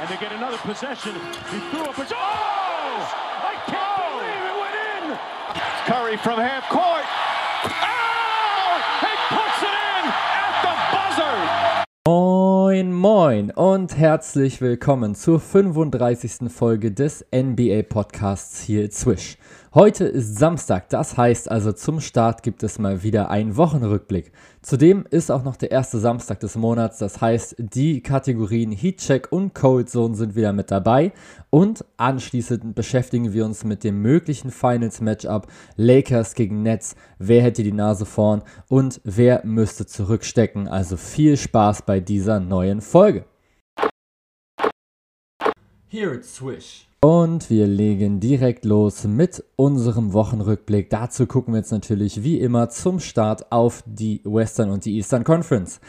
and they get another possession. He threw up a... Oh! I can't oh! believe it went in! Curry from half court. Oh! He puts it in at the buzzer! Moin, moin und herzlich willkommen zur 35. Folge des NBA Podcasts hier Swish. Heute ist Samstag, das heißt also zum Start gibt es mal wieder einen Wochenrückblick. Zudem ist auch noch der erste Samstag des Monats, das heißt die Kategorien Heatcheck und Cold Zone sind wieder mit dabei und anschließend beschäftigen wir uns mit dem möglichen Finals Matchup Lakers gegen Nets, wer hätte die Nase vorn und wer müsste zurückstecken. Also viel Spaß bei dieser neuen Folge. Here it's Swish. Und wir legen direkt los mit unserem Wochenrückblick. Dazu gucken wir jetzt natürlich wie immer zum Start auf die Western und die Eastern Conference.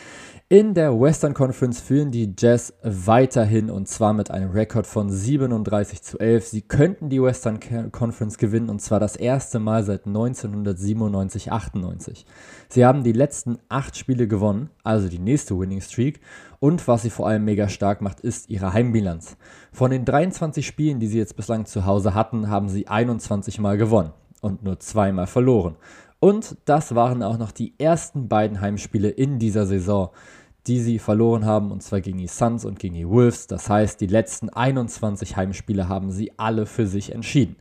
In der Western Conference führen die Jazz weiterhin und zwar mit einem Rekord von 37 zu 11. Sie könnten die Western Conference gewinnen und zwar das erste Mal seit 1997, 98. Sie haben die letzten acht Spiele gewonnen, also die nächste Winning Streak. Und was sie vor allem mega stark macht, ist ihre Heimbilanz. Von den 23 Spielen, die sie jetzt bislang zu Hause hatten, haben sie 21 Mal gewonnen und nur zweimal verloren. Und das waren auch noch die ersten beiden Heimspiele in dieser Saison die sie verloren haben, und zwar gegen die Suns und gegen die Wolves. Das heißt, die letzten 21 Heimspiele haben sie alle für sich entschieden.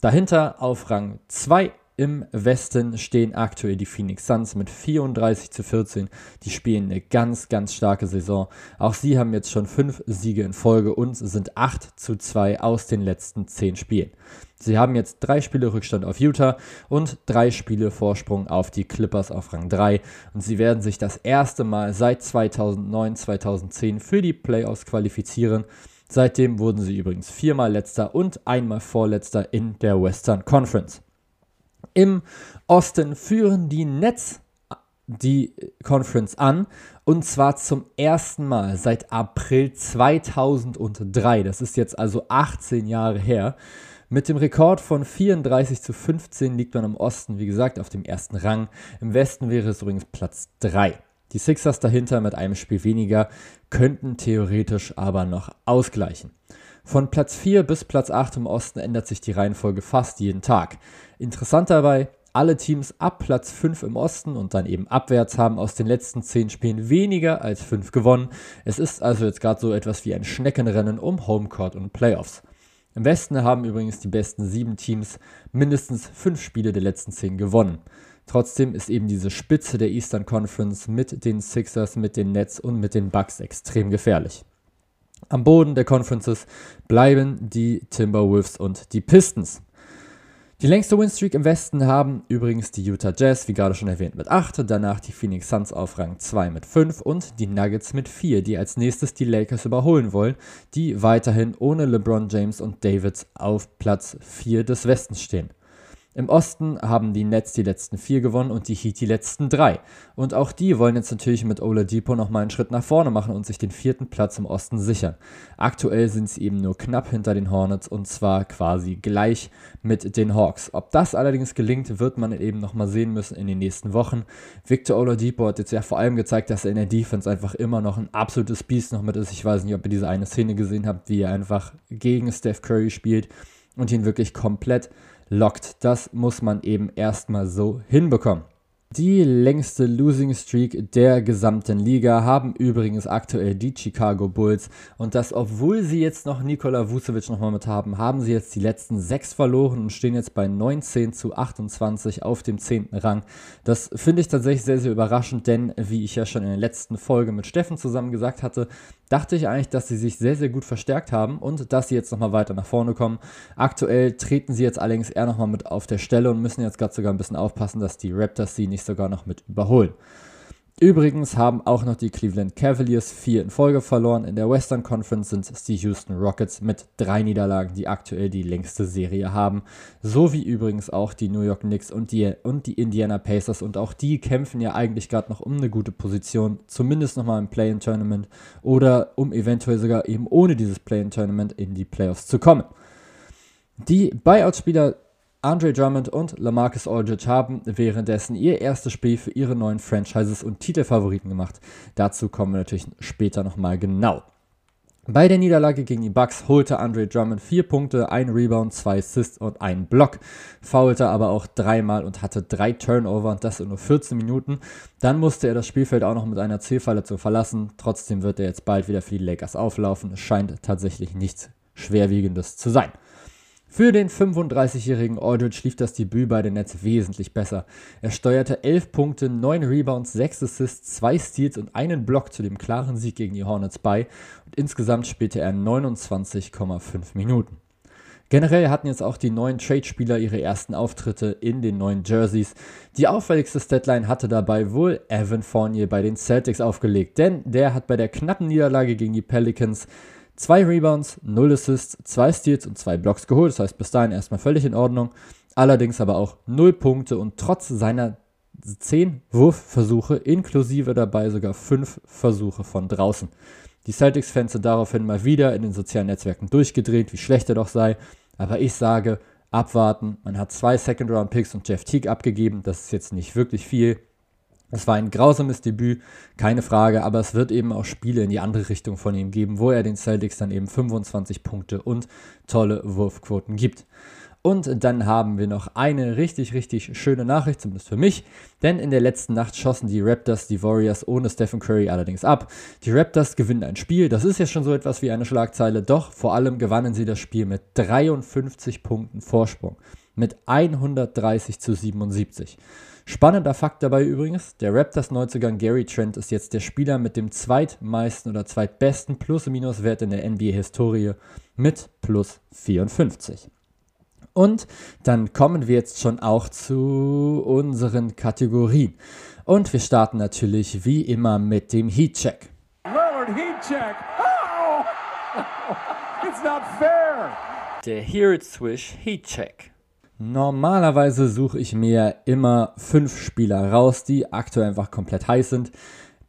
Dahinter auf Rang 2 im Westen stehen aktuell die Phoenix Suns mit 34 zu 14. Die spielen eine ganz, ganz starke Saison. Auch sie haben jetzt schon fünf Siege in Folge und sind 8 zu 2 aus den letzten 10 Spielen. Sie haben jetzt drei Spiele Rückstand auf Utah und drei Spiele Vorsprung auf die Clippers auf Rang 3. Und sie werden sich das erste Mal seit 2009, 2010 für die Playoffs qualifizieren. Seitdem wurden sie übrigens viermal letzter und einmal vorletzter in der Western Conference. Im Osten führen die Nets die Conference an und zwar zum ersten Mal seit April 2003. Das ist jetzt also 18 Jahre her. Mit dem Rekord von 34 zu 15 liegt man im Osten, wie gesagt, auf dem ersten Rang. Im Westen wäre es übrigens Platz 3. Die Sixers dahinter mit einem Spiel weniger könnten theoretisch aber noch ausgleichen. Von Platz 4 bis Platz 8 im Osten ändert sich die Reihenfolge fast jeden Tag. Interessant dabei, alle Teams ab Platz 5 im Osten und dann eben abwärts haben aus den letzten 10 Spielen weniger als 5 gewonnen. Es ist also jetzt gerade so etwas wie ein Schneckenrennen um Homecourt und Playoffs. Im Westen haben übrigens die besten 7 Teams mindestens 5 Spiele der letzten 10 gewonnen. Trotzdem ist eben diese Spitze der Eastern Conference mit den Sixers, mit den Nets und mit den Bucks extrem gefährlich. Am Boden der Conferences bleiben die Timberwolves und die Pistons. Die längste Winstreak im Westen haben übrigens die Utah Jazz, wie gerade schon erwähnt, mit 8, danach die Phoenix Suns auf Rang 2 mit 5 und die Nuggets mit 4, die als nächstes die Lakers überholen wollen, die weiterhin ohne LeBron James und Davids auf Platz 4 des Westens stehen. Im Osten haben die Nets die letzten vier gewonnen und die Heat die letzten drei. Und auch die wollen jetzt natürlich mit Oladipo nochmal einen Schritt nach vorne machen und sich den vierten Platz im Osten sichern. Aktuell sind sie eben nur knapp hinter den Hornets und zwar quasi gleich mit den Hawks. Ob das allerdings gelingt, wird man eben nochmal sehen müssen in den nächsten Wochen. Victor Oladipo hat jetzt ja vor allem gezeigt, dass er in der Defense einfach immer noch ein absolutes Biest noch mit ist. Ich weiß nicht, ob ihr diese eine Szene gesehen habt, wie er einfach gegen Steph Curry spielt und ihn wirklich komplett lockt. Das muss man eben erstmal so hinbekommen. Die längste Losing Streak der gesamten Liga haben übrigens aktuell die Chicago Bulls. Und das, obwohl sie jetzt noch Nikola Vucevic nochmal mit haben, haben sie jetzt die letzten sechs verloren und stehen jetzt bei 19 zu 28 auf dem 10. Rang. Das finde ich tatsächlich sehr, sehr überraschend, denn wie ich ja schon in der letzten Folge mit Steffen zusammen gesagt hatte, dachte ich eigentlich, dass sie sich sehr, sehr gut verstärkt haben und dass sie jetzt nochmal weiter nach vorne kommen. Aktuell treten sie jetzt allerdings eher nochmal mit auf der Stelle und müssen jetzt gerade sogar ein bisschen aufpassen, dass die Raptors sie nicht sogar noch mit überholen. Übrigens haben auch noch die Cleveland Cavaliers vier in Folge verloren. In der Western Conference sind es die Houston Rockets mit drei Niederlagen, die aktuell die längste Serie haben. So wie übrigens auch die New York Knicks und die, und die Indiana Pacers. Und auch die kämpfen ja eigentlich gerade noch um eine gute Position, zumindest nochmal im Play-in-Tournament oder um eventuell sogar eben ohne dieses Play-in-Tournament in die Playoffs zu kommen. Die Buyout-Spieler Andre Drummond und Lamarcus Aldridge haben währenddessen ihr erstes Spiel für ihre neuen Franchises und Titelfavoriten gemacht. Dazu kommen wir natürlich später nochmal genau. Bei der Niederlage gegen die Bucks holte Andre Drummond vier Punkte, ein Rebound, zwei Assists und einen Block, faulte aber auch dreimal und hatte drei Turnover und das in nur 14 Minuten. Dann musste er das Spielfeld auch noch mit einer C-Verletzung verlassen. Trotzdem wird er jetzt bald wieder für die Lakers auflaufen. Es scheint tatsächlich nichts Schwerwiegendes zu sein. Für den 35-jährigen Aldridge lief das Debüt bei den Nets wesentlich besser. Er steuerte 11 Punkte, 9 Rebounds, 6 Assists, 2 Steals und einen Block zu dem klaren Sieg gegen die Hornets bei und insgesamt spielte er 29,5 Minuten. Generell hatten jetzt auch die neuen Trade-Spieler ihre ersten Auftritte in den neuen Jerseys. Die auffälligste Statline hatte dabei wohl Evan Fournier bei den Celtics aufgelegt, denn der hat bei der knappen Niederlage gegen die Pelicans Zwei Rebounds, 0 Assists, 2 Steals und 2 Blocks geholt. Das heißt, bis dahin erstmal völlig in Ordnung. Allerdings aber auch 0 Punkte und trotz seiner 10 Wurfversuche, inklusive dabei sogar 5 Versuche von draußen. Die Celtics-Fans sind daraufhin mal wieder in den sozialen Netzwerken durchgedreht, wie schlecht er doch sei. Aber ich sage, abwarten. Man hat zwei Second-Round-Picks und Jeff Teague abgegeben. Das ist jetzt nicht wirklich viel. Es war ein grausames Debüt, keine Frage, aber es wird eben auch Spiele in die andere Richtung von ihm geben, wo er den Celtics dann eben 25 Punkte und tolle Wurfquoten gibt. Und dann haben wir noch eine richtig, richtig schöne Nachricht, zumindest für mich. Denn in der letzten Nacht schossen die Raptors die Warriors ohne Stephen Curry allerdings ab. Die Raptors gewinnen ein Spiel, das ist ja schon so etwas wie eine Schlagzeile, doch vor allem gewannen sie das Spiel mit 53 Punkten Vorsprung. Mit 130 zu 77. Spannender Fakt dabei übrigens, der Raptors Neuzugang Gary Trent ist jetzt der Spieler mit dem zweitmeisten oder zweitbesten Plus-Minus-Wert in der NBA-Historie mit plus 54. Und dann kommen wir jetzt schon auch zu unseren Kategorien. Und wir starten natürlich wie immer mit dem Heat-Check. Lillard Heat-Check. Oh! It's not fair. Der Here It Swish Heat-Check. Normalerweise suche ich mir immer fünf Spieler raus, die aktuell einfach komplett heiß sind.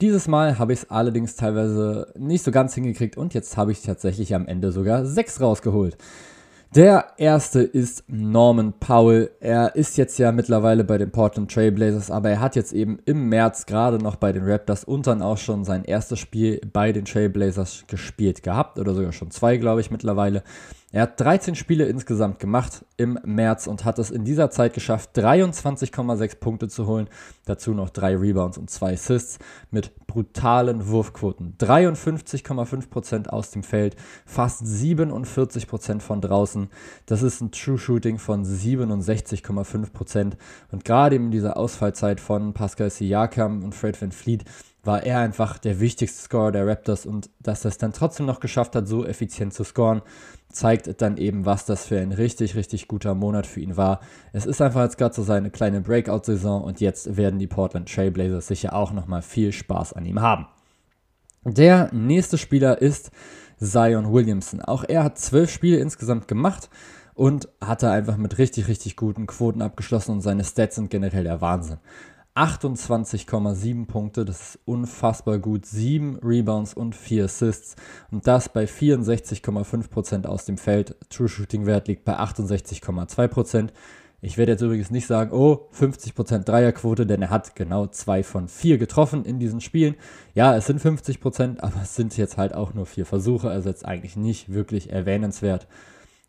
Dieses Mal habe ich es allerdings teilweise nicht so ganz hingekriegt und jetzt habe ich tatsächlich am Ende sogar sechs rausgeholt. Der erste ist Norman Powell. Er ist jetzt ja mittlerweile bei den Portland Trailblazers, aber er hat jetzt eben im März gerade noch bei den Raptors und dann auch schon sein erstes Spiel bei den Trailblazers gespielt gehabt oder sogar schon zwei, glaube ich, mittlerweile. Er hat 13 Spiele insgesamt gemacht im März und hat es in dieser Zeit geschafft, 23,6 Punkte zu holen. Dazu noch drei Rebounds und zwei Assists mit brutalen Wurfquoten. 53,5% aus dem Feld, fast 47% von draußen. Das ist ein True Shooting von 67,5%. Und gerade in dieser Ausfallzeit von Pascal Siakam und Fred Van Fleet war er einfach der wichtigste Scorer der Raptors und dass er es dann trotzdem noch geschafft hat, so effizient zu scoren, zeigt dann eben, was das für ein richtig, richtig guter Monat für ihn war. Es ist einfach jetzt gerade so seine kleine Breakout-Saison und jetzt werden die Portland Trailblazers sicher auch nochmal viel Spaß an ihm haben. Der nächste Spieler ist Zion Williamson. Auch er hat zwölf Spiele insgesamt gemacht und hatte einfach mit richtig, richtig guten Quoten abgeschlossen und seine Stats sind generell der Wahnsinn. 28,7 Punkte, das ist unfassbar gut. 7 Rebounds und 4 Assists. Und das bei 64,5% aus dem Feld. True Shooting Wert liegt bei 68,2%. Ich werde jetzt übrigens nicht sagen, oh, 50% Dreierquote, denn er hat genau 2 von 4 getroffen in diesen Spielen. Ja, es sind 50%, aber es sind jetzt halt auch nur 4 Versuche, also jetzt eigentlich nicht wirklich erwähnenswert.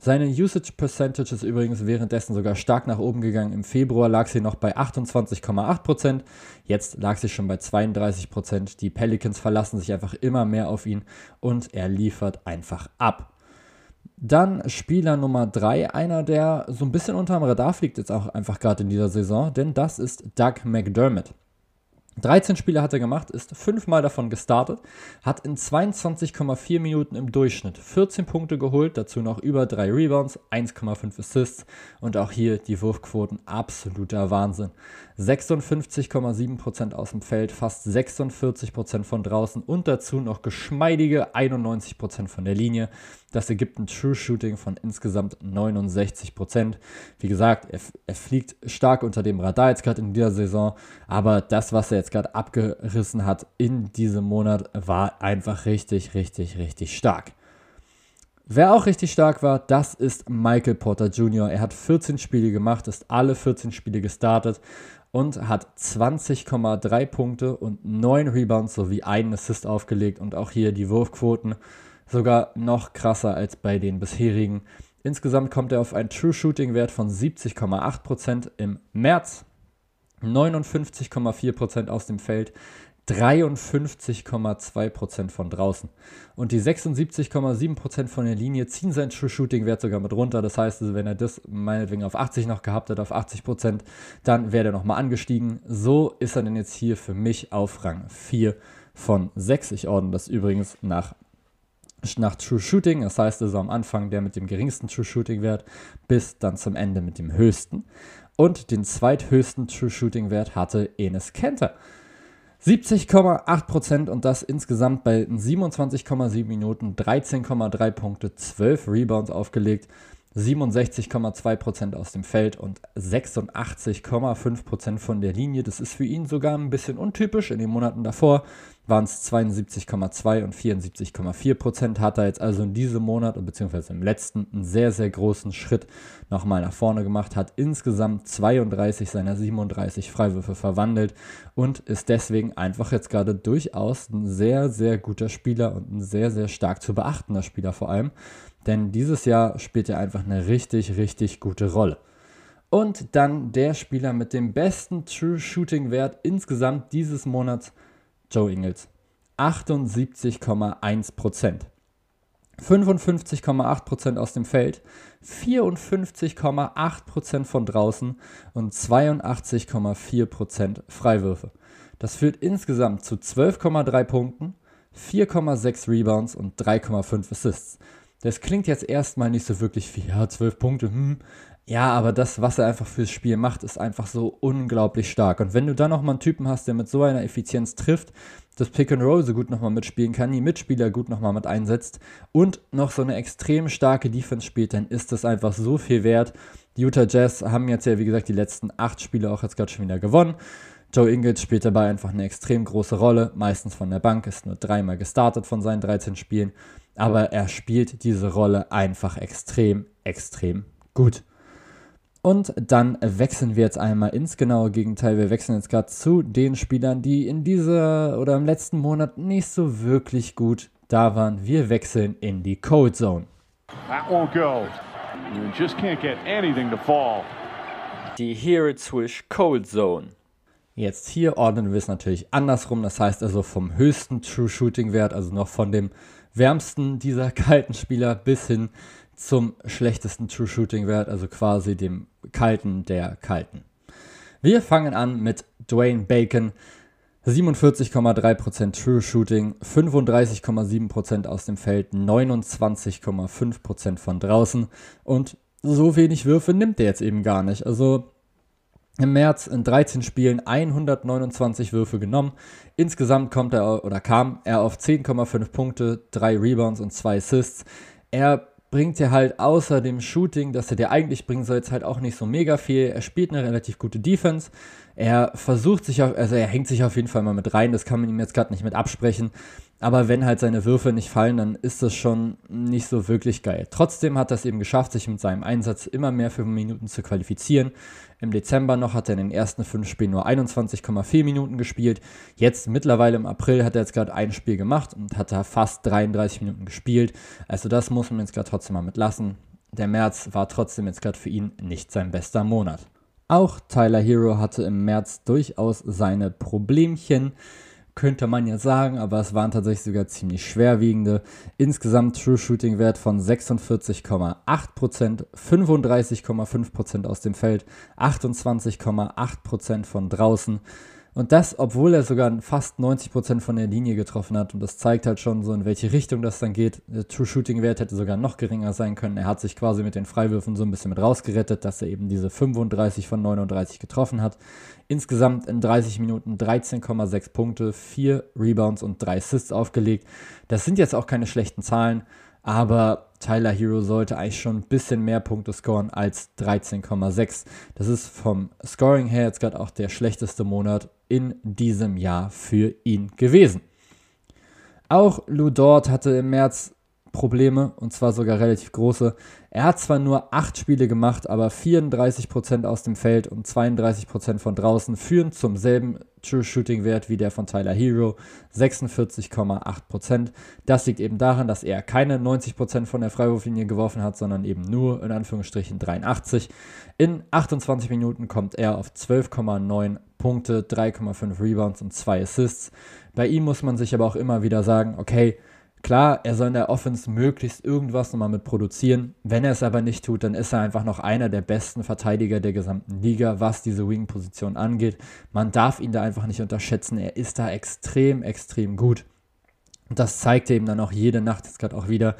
Seine Usage Percentage ist übrigens währenddessen sogar stark nach oben gegangen. Im Februar lag sie noch bei 28,8%, jetzt lag sie schon bei 32%. Die Pelicans verlassen sich einfach immer mehr auf ihn und er liefert einfach ab. Dann Spieler Nummer 3, einer, der so ein bisschen unterm Radar fliegt jetzt auch einfach gerade in dieser Saison, denn das ist Doug McDermott. 13 Spiele hat er gemacht, ist fünfmal davon gestartet, hat in 22,4 Minuten im Durchschnitt 14 Punkte geholt, dazu noch über 3 Rebounds, 1,5 Assists und auch hier die Wurfquoten absoluter Wahnsinn. 56,7% aus dem Feld, fast 46% von draußen und dazu noch geschmeidige 91% von der Linie. Das ergibt ein True Shooting von insgesamt 69%. Wie gesagt, er, er fliegt stark unter dem Radar jetzt gerade in dieser Saison, aber das, was er jetzt gerade abgerissen hat in diesem Monat, war einfach richtig, richtig, richtig stark. Wer auch richtig stark war, das ist Michael Porter Jr. Er hat 14 Spiele gemacht, ist alle 14 Spiele gestartet und hat 20,3 Punkte und 9 Rebounds sowie einen Assist aufgelegt und auch hier die Wurfquoten sogar noch krasser als bei den bisherigen. Insgesamt kommt er auf einen True Shooting Wert von 70,8% im März, 59,4% aus dem Feld, 53,2% von draußen. Und die 76,7% von der Linie ziehen seinen True Shooting Wert sogar mit runter. Das heißt, wenn er das meinetwegen auf 80 noch gehabt hat, auf 80%, dann wäre er nochmal angestiegen. So ist er denn jetzt hier für mich auf Rang 4 von 6. Ich ordne das übrigens nach, nach True Shooting. Das heißt also am Anfang der mit dem geringsten True Shooting Wert bis dann zum Ende mit dem höchsten. Und den zweithöchsten True Shooting Wert hatte Enes Kenter 70,8% und das insgesamt bei 27,7 Minuten, 13,3 Punkte, 12 Rebounds aufgelegt, 67,2% aus dem Feld und 86,5% von der Linie. Das ist für ihn sogar ein bisschen untypisch. In den Monaten davor waren es 72,2 und 74,4 Prozent. Hat er jetzt also in diesem Monat, beziehungsweise im letzten, einen sehr, sehr großen Schritt nochmal nach vorne gemacht, hat insgesamt 32 seiner 37 Freiwürfe verwandelt und ist deswegen einfach jetzt gerade durchaus ein sehr, sehr guter Spieler und ein sehr, sehr stark zu beachtender Spieler vor allem. Denn dieses Jahr spielt er einfach eine richtig, richtig gute Rolle. Und dann der Spieler mit dem besten True Shooting Wert insgesamt dieses Monats Joe Ingles. 78,1%. 55,8% aus dem Feld, 54,8% von draußen und 82,4% Freiwürfe. Das führt insgesamt zu 12,3 Punkten, 4,6 Rebounds und 3,5 Assists. Das klingt jetzt erstmal nicht so wirklich viel. Ja, 12 Punkte, hm, ja, aber das, was er einfach fürs Spiel macht, ist einfach so unglaublich stark. Und wenn du dann nochmal einen Typen hast, der mit so einer Effizienz trifft, das Pick and Roll so gut nochmal mitspielen kann, die Mitspieler gut nochmal mit einsetzt und noch so eine extrem starke Defense spielt, dann ist das einfach so viel wert. Die Utah Jazz haben jetzt ja, wie gesagt, die letzten acht Spiele auch jetzt gerade schon wieder gewonnen. Joe Ingles spielt dabei einfach eine extrem große Rolle, meistens von der Bank, ist nur dreimal gestartet von seinen 13 Spielen, aber er spielt diese Rolle einfach extrem, extrem gut. Und dann wechseln wir jetzt einmal ins genaue Gegenteil. Wir wechseln jetzt gerade zu den Spielern, die in dieser oder im letzten Monat nicht so wirklich gut da waren. Wir wechseln in die Cold Zone. That won't go. You just can't get anything to fall. Die Here It Swish Cold Zone. Jetzt hier ordnen wir es natürlich andersrum. Das heißt also vom höchsten True Shooting Wert, also noch von dem wärmsten dieser kalten Spieler bis hin zum schlechtesten True Shooting Wert, also quasi dem kalten der kalten. Wir fangen an mit Dwayne Bacon. 47,3% True Shooting, 35,7% aus dem Feld, 29,5% von draußen und so wenig Würfe nimmt er jetzt eben gar nicht. Also im März in 13 Spielen 129 Würfe genommen. Insgesamt kommt er oder kam er auf 10,5 Punkte, 3 Rebounds und 2 Assists. Er bringt er halt außer dem Shooting, das er dir eigentlich bringen soll, jetzt halt auch nicht so mega viel. Er spielt eine relativ gute Defense. Er versucht sich auf, also er hängt sich auf jeden Fall mal mit rein, das kann man ihm jetzt gerade nicht mit absprechen. Aber wenn halt seine Würfe nicht fallen, dann ist das schon nicht so wirklich geil. Trotzdem hat er es eben geschafft, sich mit seinem Einsatz immer mehr für Minuten zu qualifizieren. Im Dezember noch hat er in den ersten fünf Spielen nur 21,4 Minuten gespielt. Jetzt mittlerweile im April hat er jetzt gerade ein Spiel gemacht und hat da fast 33 Minuten gespielt. Also das muss man jetzt gerade trotzdem mal mitlassen. Der März war trotzdem jetzt gerade für ihn nicht sein bester Monat. Auch Tyler Hero hatte im März durchaus seine Problemchen könnte man ja sagen, aber es waren tatsächlich sogar ziemlich schwerwiegende. Insgesamt True Shooting Wert von 46,8%, 35,5% aus dem Feld, 28,8% von draußen. Und das, obwohl er sogar fast 90% von der Linie getroffen hat. Und das zeigt halt schon so, in welche Richtung das dann geht. Der True Shooting Wert hätte sogar noch geringer sein können. Er hat sich quasi mit den Freiwürfen so ein bisschen mit rausgerettet, dass er eben diese 35 von 39 getroffen hat. Insgesamt in 30 Minuten 13,6 Punkte, 4 Rebounds und 3 Assists aufgelegt. Das sind jetzt auch keine schlechten Zahlen. Aber Tyler Hero sollte eigentlich schon ein bisschen mehr Punkte scoren als 13,6. Das ist vom Scoring her jetzt gerade auch der schlechteste Monat in diesem Jahr für ihn gewesen. Auch Lou Dort hatte im März Probleme und zwar sogar relativ große. Er hat zwar nur 8 Spiele gemacht, aber 34% aus dem Feld und 32% von draußen führen zum selben True Shooting Wert wie der von Tyler Hero, 46,8%. Das liegt eben daran, dass er keine 90% von der Freiwurflinie geworfen hat, sondern eben nur in Anführungsstrichen 83. In 28 Minuten kommt er auf 12,9 Punkte, 3,5 Rebounds und 2 Assists. Bei ihm muss man sich aber auch immer wieder sagen, okay, Klar, er soll in der Offense möglichst irgendwas nochmal mit produzieren. Wenn er es aber nicht tut, dann ist er einfach noch einer der besten Verteidiger der gesamten Liga, was diese Wing-Position angeht. Man darf ihn da einfach nicht unterschätzen. Er ist da extrem, extrem gut. Und das zeigt er eben dann auch jede Nacht jetzt gerade auch wieder.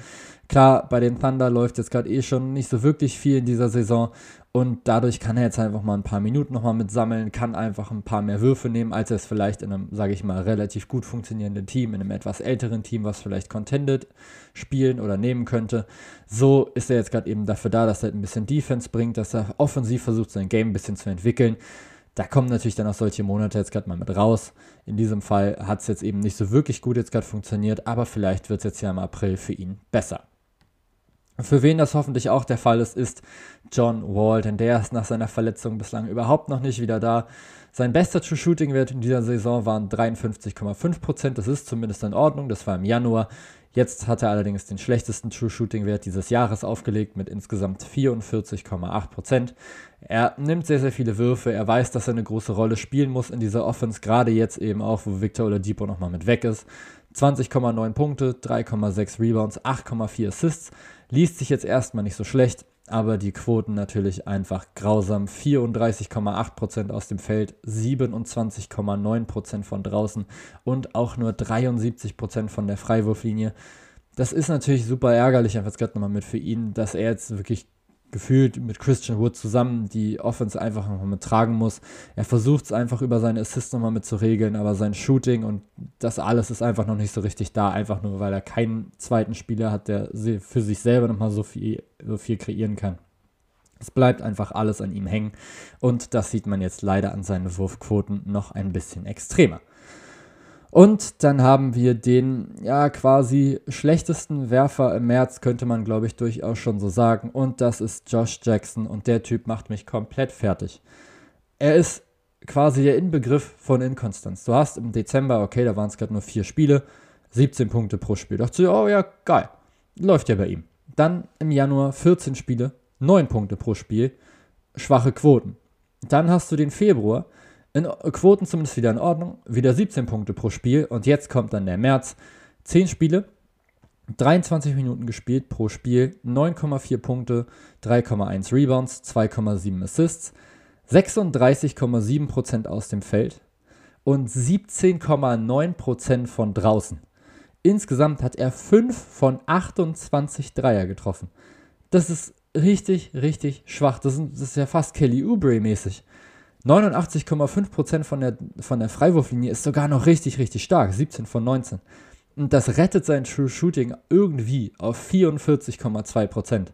Klar, bei den Thunder läuft jetzt gerade eh schon nicht so wirklich viel in dieser Saison und dadurch kann er jetzt einfach mal ein paar Minuten nochmal mit sammeln, kann einfach ein paar mehr Würfe nehmen, als er es vielleicht in einem, sage ich mal, relativ gut funktionierenden Team, in einem etwas älteren Team, was vielleicht contended spielen oder nehmen könnte. So ist er jetzt gerade eben dafür da, dass er ein bisschen Defense bringt, dass er offensiv versucht, sein Game ein bisschen zu entwickeln. Da kommen natürlich dann auch solche Monate jetzt gerade mal mit raus. In diesem Fall hat es jetzt eben nicht so wirklich gut jetzt gerade funktioniert, aber vielleicht wird es jetzt ja im April für ihn besser. Für wen das hoffentlich auch der Fall ist, ist John Wall, denn der ist nach seiner Verletzung bislang überhaupt noch nicht wieder da. Sein bester True Shooting Wert in dieser Saison waren 53,5%. Das ist zumindest in Ordnung. Das war im Januar. Jetzt hat er allerdings den schlechtesten True Shooting Wert dieses Jahres aufgelegt mit insgesamt 44,8%. Er nimmt sehr, sehr viele Würfe. Er weiß, dass er eine große Rolle spielen muss in dieser Offense, gerade jetzt eben auch, wo Victor Oladipo nochmal mit weg ist. 20,9 Punkte, 3,6 Rebounds, 8,4 Assists. Liest sich jetzt erstmal nicht so schlecht, aber die Quoten natürlich einfach grausam. 34,8% aus dem Feld, 27,9% von draußen und auch nur 73% von der Freiwurflinie. Das ist natürlich super ärgerlich, einfach gerade nochmal mit für ihn, dass er jetzt wirklich gefühlt mit Christian Wood zusammen die Offense einfach nochmal mit tragen muss. Er versucht es einfach über seine Assists nochmal mit zu regeln, aber sein Shooting und das alles ist einfach noch nicht so richtig da, einfach nur weil er keinen zweiten Spieler hat, der für sich selber nochmal so viel, so viel kreieren kann. Es bleibt einfach alles an ihm hängen und das sieht man jetzt leider an seinen Wurfquoten noch ein bisschen extremer. Und dann haben wir den, ja, quasi schlechtesten Werfer im März, könnte man, glaube ich, durchaus schon so sagen. Und das ist Josh Jackson. Und der Typ macht mich komplett fertig. Er ist quasi der Inbegriff von Inkonstanz. Du hast im Dezember, okay, da waren es gerade nur vier Spiele, 17 Punkte pro Spiel. Da dachte ich, oh ja, geil. Läuft ja bei ihm. Dann im Januar 14 Spiele, 9 Punkte pro Spiel, schwache Quoten. Dann hast du den Februar, in Quoten zumindest wieder in Ordnung. Wieder 17 Punkte pro Spiel. Und jetzt kommt dann der März. 10 Spiele, 23 Minuten gespielt pro Spiel, 9,4 Punkte, 3,1 Rebounds, 2,7 Assists, 36,7% aus dem Feld und 17,9% von draußen. Insgesamt hat er 5 von 28 Dreier getroffen. Das ist richtig, richtig schwach. Das, ist, das ist ja fast Kelly Oubre mäßig. 89,5% von der, von der Freiwurflinie ist sogar noch richtig, richtig stark. 17 von 19. Und das rettet sein True Shooting irgendwie auf 44,2%.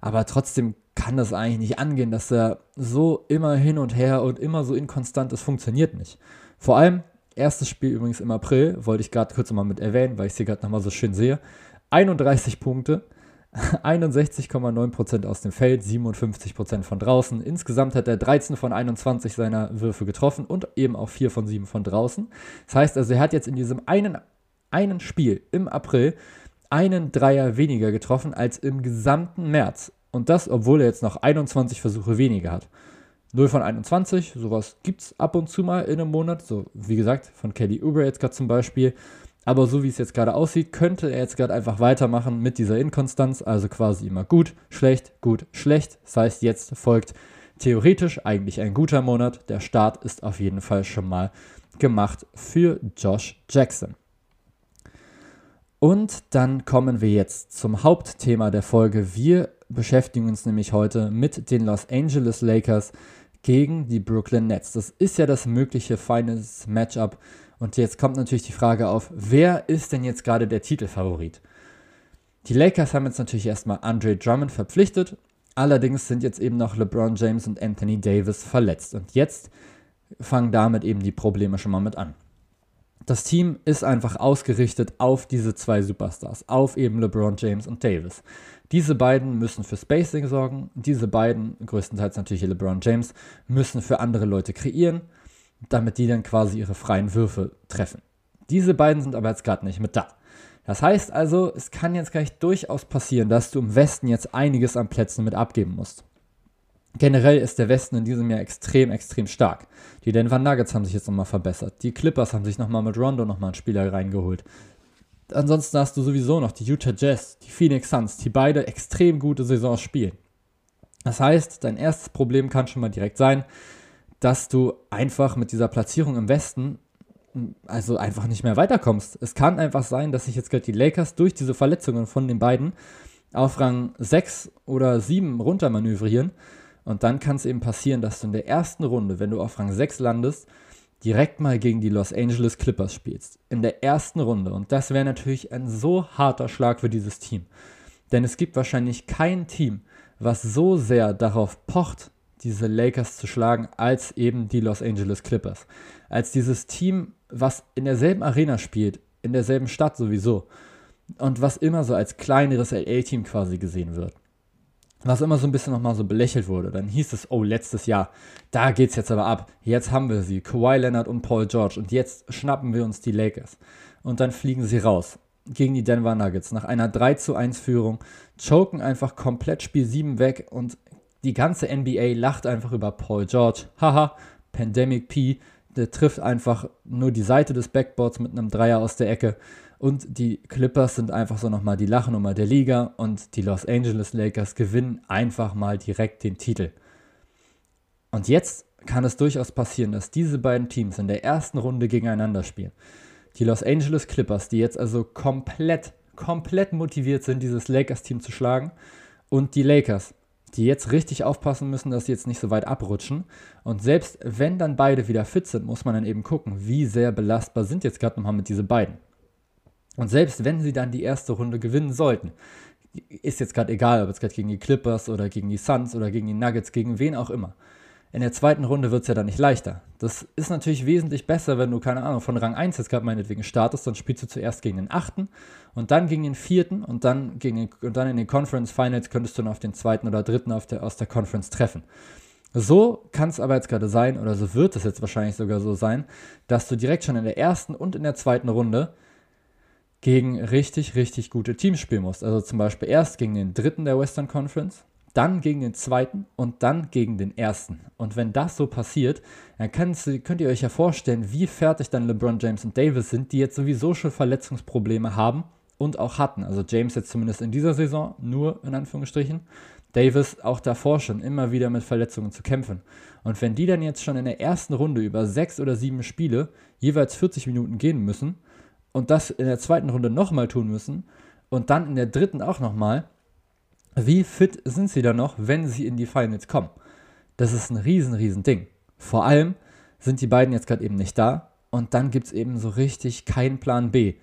Aber trotzdem kann das eigentlich nicht angehen, dass er so immer hin und her und immer so inkonstant ist. Funktioniert nicht. Vor allem, erstes Spiel übrigens im April, wollte ich gerade kurz mal mit erwähnen, weil ich sie gerade nochmal so schön sehe. 31 Punkte, 61,9% aus dem Feld, 57% von draußen. Insgesamt hat er 13 von 21 seiner Würfe getroffen und eben auch 4 von 7 von draußen. Das heißt also, er hat jetzt in diesem einen, einen Spiel im April einen Dreier weniger getroffen als im gesamten März. Und das, obwohl er jetzt noch 21 Versuche weniger hat. 0 von 21, sowas gibt es ab und zu mal in einem Monat. So, wie gesagt, von Kelly Uber jetzt gerade zum Beispiel. Aber so wie es jetzt gerade aussieht, könnte er jetzt gerade einfach weitermachen mit dieser Inkonstanz. Also quasi immer gut, schlecht, gut, schlecht. Das heißt, jetzt folgt theoretisch eigentlich ein guter Monat. Der Start ist auf jeden Fall schon mal gemacht für Josh Jackson. Und dann kommen wir jetzt zum Hauptthema der Folge. Wir beschäftigen uns nämlich heute mit den Los Angeles Lakers gegen die Brooklyn Nets. Das ist ja das mögliche Finals Matchup und jetzt kommt natürlich die Frage auf, wer ist denn jetzt gerade der Titelfavorit? Die Lakers haben jetzt natürlich erstmal Andre Drummond verpflichtet. Allerdings sind jetzt eben noch LeBron James und Anthony Davis verletzt. Und jetzt fangen damit eben die Probleme schon mal mit an. Das Team ist einfach ausgerichtet auf diese zwei Superstars, auf eben LeBron James und Davis. Diese beiden müssen für Spacing sorgen. Diese beiden, größtenteils natürlich LeBron James, müssen für andere Leute kreieren. Damit die dann quasi ihre freien Würfe treffen. Diese beiden sind aber jetzt gerade nicht mit da. Das heißt also, es kann jetzt gleich durchaus passieren, dass du im Westen jetzt einiges an Plätzen mit abgeben musst. Generell ist der Westen in diesem Jahr extrem, extrem stark. Die Denver Nuggets haben sich jetzt nochmal verbessert. Die Clippers haben sich nochmal mit Rondo nochmal einen Spieler reingeholt. Ansonsten hast du sowieso noch die Utah Jazz, die Phoenix Suns, die beide extrem gute Saisons spielen. Das heißt, dein erstes Problem kann schon mal direkt sein, dass du einfach mit dieser Platzierung im Westen also einfach nicht mehr weiterkommst. Es kann einfach sein, dass sich jetzt gerade die Lakers durch diese Verletzungen von den beiden auf Rang 6 oder 7 runtermanövrieren. Und dann kann es eben passieren, dass du in der ersten Runde, wenn du auf Rang 6 landest, direkt mal gegen die Los Angeles Clippers spielst. In der ersten Runde. Und das wäre natürlich ein so harter Schlag für dieses Team. Denn es gibt wahrscheinlich kein Team, was so sehr darauf pocht, diese Lakers zu schlagen, als eben die Los Angeles Clippers. Als dieses Team, was in derselben Arena spielt, in derselben Stadt sowieso. Und was immer so als kleineres LA-Team quasi gesehen wird was immer so ein bisschen nochmal so belächelt wurde. Dann hieß es, oh, letztes Jahr, da geht's jetzt aber ab. Jetzt haben wir sie, Kawhi Leonard und Paul George. Und jetzt schnappen wir uns die Lakers. Und dann fliegen sie raus gegen die Denver Nuggets nach einer 3 zu 1 Führung, choken einfach komplett Spiel 7 weg und die ganze NBA lacht einfach über Paul George. Haha, Pandemic P, der trifft einfach nur die Seite des Backboards mit einem Dreier aus der Ecke und die Clippers sind einfach so nochmal die Lachnummer der Liga und die Los Angeles Lakers gewinnen einfach mal direkt den Titel. Und jetzt kann es durchaus passieren, dass diese beiden Teams in der ersten Runde gegeneinander spielen. Die Los Angeles Clippers, die jetzt also komplett, komplett motiviert sind, dieses Lakers-Team zu schlagen, und die Lakers, die jetzt richtig aufpassen müssen, dass sie jetzt nicht so weit abrutschen. Und selbst wenn dann beide wieder fit sind, muss man dann eben gucken, wie sehr belastbar sind jetzt gerade nochmal mit diese beiden. Und selbst wenn sie dann die erste Runde gewinnen sollten, ist jetzt gerade egal, ob es gerade gegen die Clippers oder gegen die Suns oder gegen die Nuggets, gegen wen auch immer. In der zweiten Runde wird es ja dann nicht leichter. Das ist natürlich wesentlich besser, wenn du, keine Ahnung, von Rang 1 jetzt gerade meinetwegen startest, dann spielst du zuerst gegen den achten und dann gegen den vierten und dann, gegen den, und dann in den Conference Finals könntest du dann auf den zweiten oder dritten auf der, aus der Conference treffen. So kann es aber jetzt gerade sein, oder so wird es jetzt wahrscheinlich sogar so sein, dass du direkt schon in der ersten und in der zweiten Runde gegen richtig, richtig gute Teams spielen musst. Also zum Beispiel erst gegen den dritten der Western Conference, dann gegen den zweiten und dann gegen den ersten. Und wenn das so passiert, dann könnt ihr euch ja vorstellen, wie fertig dann LeBron James und Davis sind, die jetzt sowieso schon Verletzungsprobleme haben und auch hatten. Also James jetzt zumindest in dieser Saison, nur in Anführungsstrichen. Davis auch davor schon immer wieder mit Verletzungen zu kämpfen. Und wenn die dann jetzt schon in der ersten Runde über sechs oder sieben Spiele jeweils 40 Minuten gehen müssen, und das in der zweiten Runde nochmal tun müssen und dann in der dritten auch nochmal, wie fit sind sie dann noch, wenn sie in die Finals kommen? Das ist ein riesen, riesen Ding. Vor allem sind die beiden jetzt gerade eben nicht da und dann gibt es eben so richtig keinen Plan B.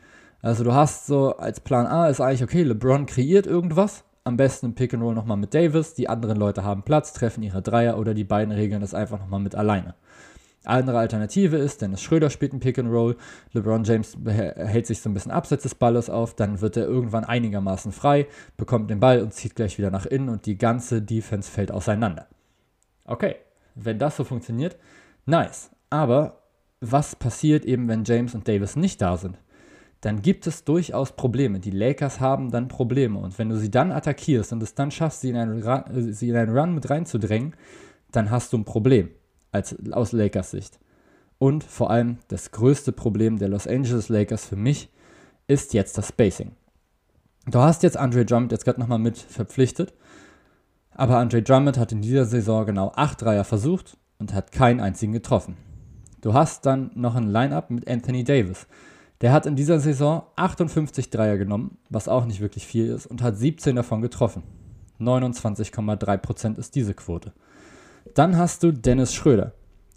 Also du hast so als Plan A ist eigentlich okay, LeBron kreiert irgendwas, am besten im Pick and Roll nochmal mit Davis, die anderen Leute haben Platz, treffen ihre Dreier oder die beiden regeln das einfach nochmal mit alleine. Andere Alternative ist, Dennis Schröder spielt ein Pick and Roll, LeBron James hält sich so ein bisschen abseits des Balles auf, dann wird er irgendwann einigermaßen frei, bekommt den Ball und zieht gleich wieder nach innen und die ganze Defense fällt auseinander. Okay, wenn das so funktioniert, nice. Aber was passiert eben, wenn James und Davis nicht da sind? Dann gibt es durchaus Probleme. Die Lakers haben dann Probleme. Und wenn du sie dann attackierst und es dann schaffst, sie in einen Run, sie in einen Run mit reinzudrängen, dann hast du ein Problem als, aus Lakers Sicht. Und vor allem das größte Problem der Los Angeles Lakers für mich ist jetzt das Spacing. Du hast jetzt Andre Drummond jetzt gerade nochmal mit verpflichtet, aber Andre Drummond hat in dieser Saison genau 8 Dreier versucht und hat keinen einzigen getroffen. Du hast dann noch ein Line-Up mit Anthony Davis. Der hat in dieser Saison 58 Dreier genommen, was auch nicht wirklich viel ist, und hat 17 davon getroffen. 29,3% ist diese Quote. Dann hast du Dennis Schröder.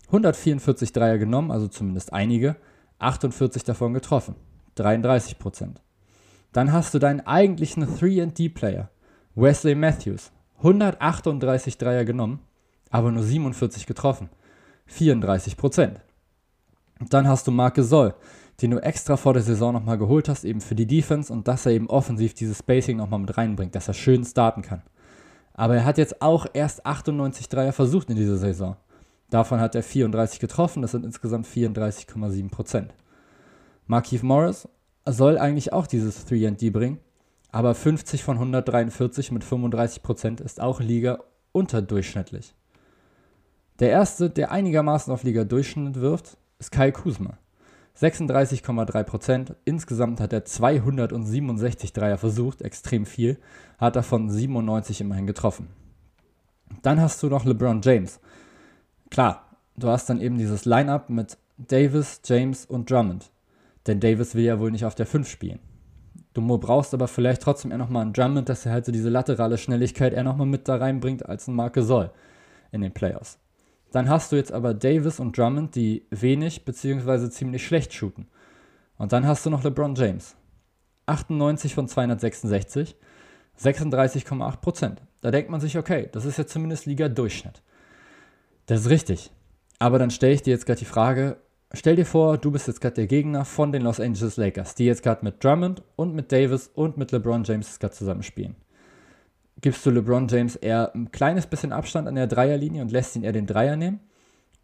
144 Dreier genommen, also zumindest einige, 48 davon getroffen. 33% Dann hast du deinen eigentlichen 3D-Player, Wesley Matthews. 138 Dreier genommen, aber nur 47 getroffen. 34% Dann hast du Marc Gasol, den du extra vor der Saison nochmal geholt hast, eben für die Defense und dass er eben offensiv dieses Spacing nochmal mit reinbringt, dass er schön starten kann. Aber er hat jetzt auch erst 98 Dreier versucht in dieser Saison. Davon hat er 34 getroffen, das sind insgesamt 34,7 Prozent. Markeith Morris soll eigentlich auch dieses 3D bringen, aber 50 von 143 mit 35 Prozent ist auch Liga unterdurchschnittlich. Der erste, der einigermaßen auf Liga Durchschnitt wirft, ist Kai Kuzma. 36,3 Prozent. Insgesamt hat er 267 Dreier versucht, extrem viel, hat davon 97 immerhin getroffen. Dann hast du noch LeBron James. Klar, du hast dann eben dieses Line-up mit Davis, James und Drummond. Denn Davis will ja wohl nicht auf der 5 spielen. Du brauchst aber vielleicht trotzdem eher nochmal einen Drummond, dass er halt so diese laterale Schnelligkeit eher nochmal mit da reinbringt als ein Marke Soll in den Playoffs. Dann hast du jetzt aber Davis und Drummond, die wenig bzw. ziemlich schlecht shooten. Und dann hast du noch LeBron James. 98 von 266, 36,8 Prozent. Da denkt man sich, okay, das ist ja zumindest Liga-Durchschnitt. Das ist richtig. Aber dann stelle ich dir jetzt gerade die Frage, stell dir vor, du bist jetzt gerade der Gegner von den Los Angeles Lakers, die jetzt gerade mit Drummond und mit Davis und mit LeBron James gerade zusammenspielen gibst du LeBron James eher ein kleines bisschen Abstand an der Dreierlinie und lässt ihn eher den Dreier nehmen?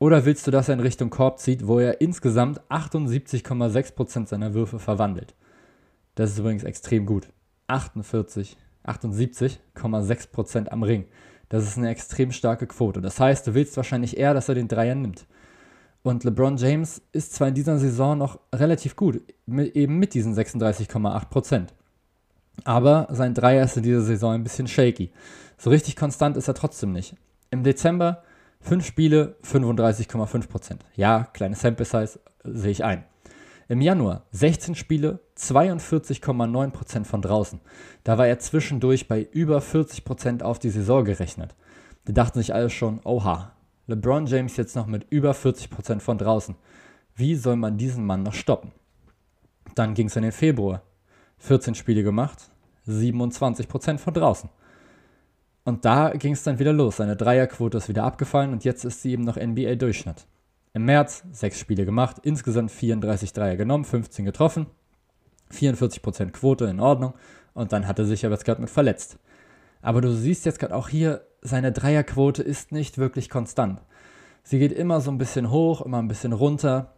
Oder willst du, dass er in Richtung Korb zieht, wo er insgesamt 78,6% seiner Würfe verwandelt? Das ist übrigens extrem gut. 48, 78,6% am Ring. Das ist eine extrem starke Quote. Das heißt, du willst wahrscheinlich eher, dass er den Dreier nimmt. Und LeBron James ist zwar in dieser Saison noch relativ gut, eben mit diesen 36,8%. Aber sein Dreier ist in dieser Saison ein bisschen shaky. So richtig konstant ist er trotzdem nicht. Im Dezember 5 Spiele, 35,5%. Ja, kleine Sample Size sehe ich ein. Im Januar 16 Spiele, 42,9% von draußen. Da war er zwischendurch bei über 40% auf die Saison gerechnet. Die dachten sich alle schon, oha, LeBron James jetzt noch mit über 40% von draußen. Wie soll man diesen Mann noch stoppen? Dann ging es in den Februar. 14 Spiele gemacht, 27% von draußen. Und da ging es dann wieder los. Seine Dreierquote ist wieder abgefallen und jetzt ist sie eben noch NBA-Durchschnitt. Im März 6 Spiele gemacht, insgesamt 34 Dreier genommen, 15 getroffen, 44% Quote in Ordnung und dann hat er sich aber jetzt gerade mit verletzt. Aber du siehst jetzt gerade auch hier, seine Dreierquote ist nicht wirklich konstant. Sie geht immer so ein bisschen hoch, immer ein bisschen runter.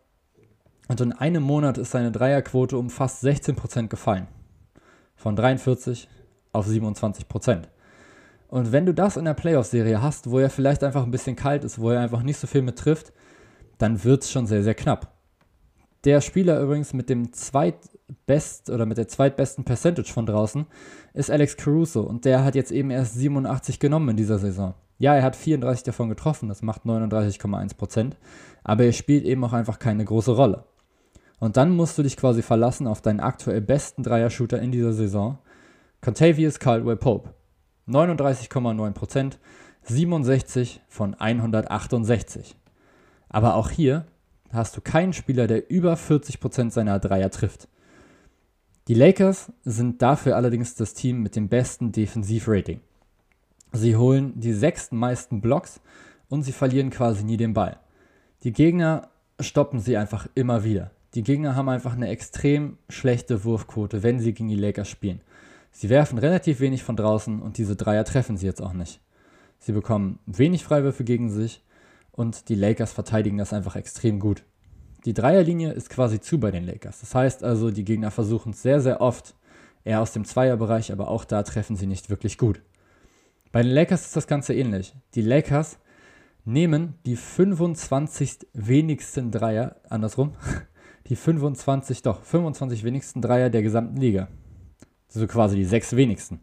Und in einem Monat ist seine Dreierquote um fast 16% gefallen. Von 43 auf 27%. Und wenn du das in der Playoff-Serie hast, wo er vielleicht einfach ein bisschen kalt ist, wo er einfach nicht so viel mit trifft, dann wird es schon sehr, sehr knapp. Der Spieler übrigens mit dem zweitbest oder mit der zweitbesten Percentage von draußen ist Alex Caruso und der hat jetzt eben erst 87 genommen in dieser Saison. Ja, er hat 34 davon getroffen, das macht 39,1%, aber er spielt eben auch einfach keine große Rolle. Und dann musst du dich quasi verlassen auf deinen aktuell besten Dreier-Shooter in dieser Saison, Contavious Caldwell Pope. 39,9%, 67 von 168. Aber auch hier hast du keinen Spieler, der über 40% seiner Dreier trifft. Die Lakers sind dafür allerdings das Team mit dem besten Defensivrating. Sie holen die sechsten meisten Blocks und sie verlieren quasi nie den Ball. Die Gegner stoppen sie einfach immer wieder. Die Gegner haben einfach eine extrem schlechte Wurfquote, wenn sie gegen die Lakers spielen. Sie werfen relativ wenig von draußen und diese Dreier treffen sie jetzt auch nicht. Sie bekommen wenig Freiwürfe gegen sich und die Lakers verteidigen das einfach extrem gut. Die Dreierlinie ist quasi zu bei den Lakers. Das heißt also, die Gegner versuchen es sehr, sehr oft, eher aus dem Zweierbereich, aber auch da treffen sie nicht wirklich gut. Bei den Lakers ist das Ganze ähnlich. Die Lakers nehmen die 25 wenigsten Dreier, andersrum, die 25, doch, 25 wenigsten Dreier der gesamten Liga. So quasi die sechs wenigsten.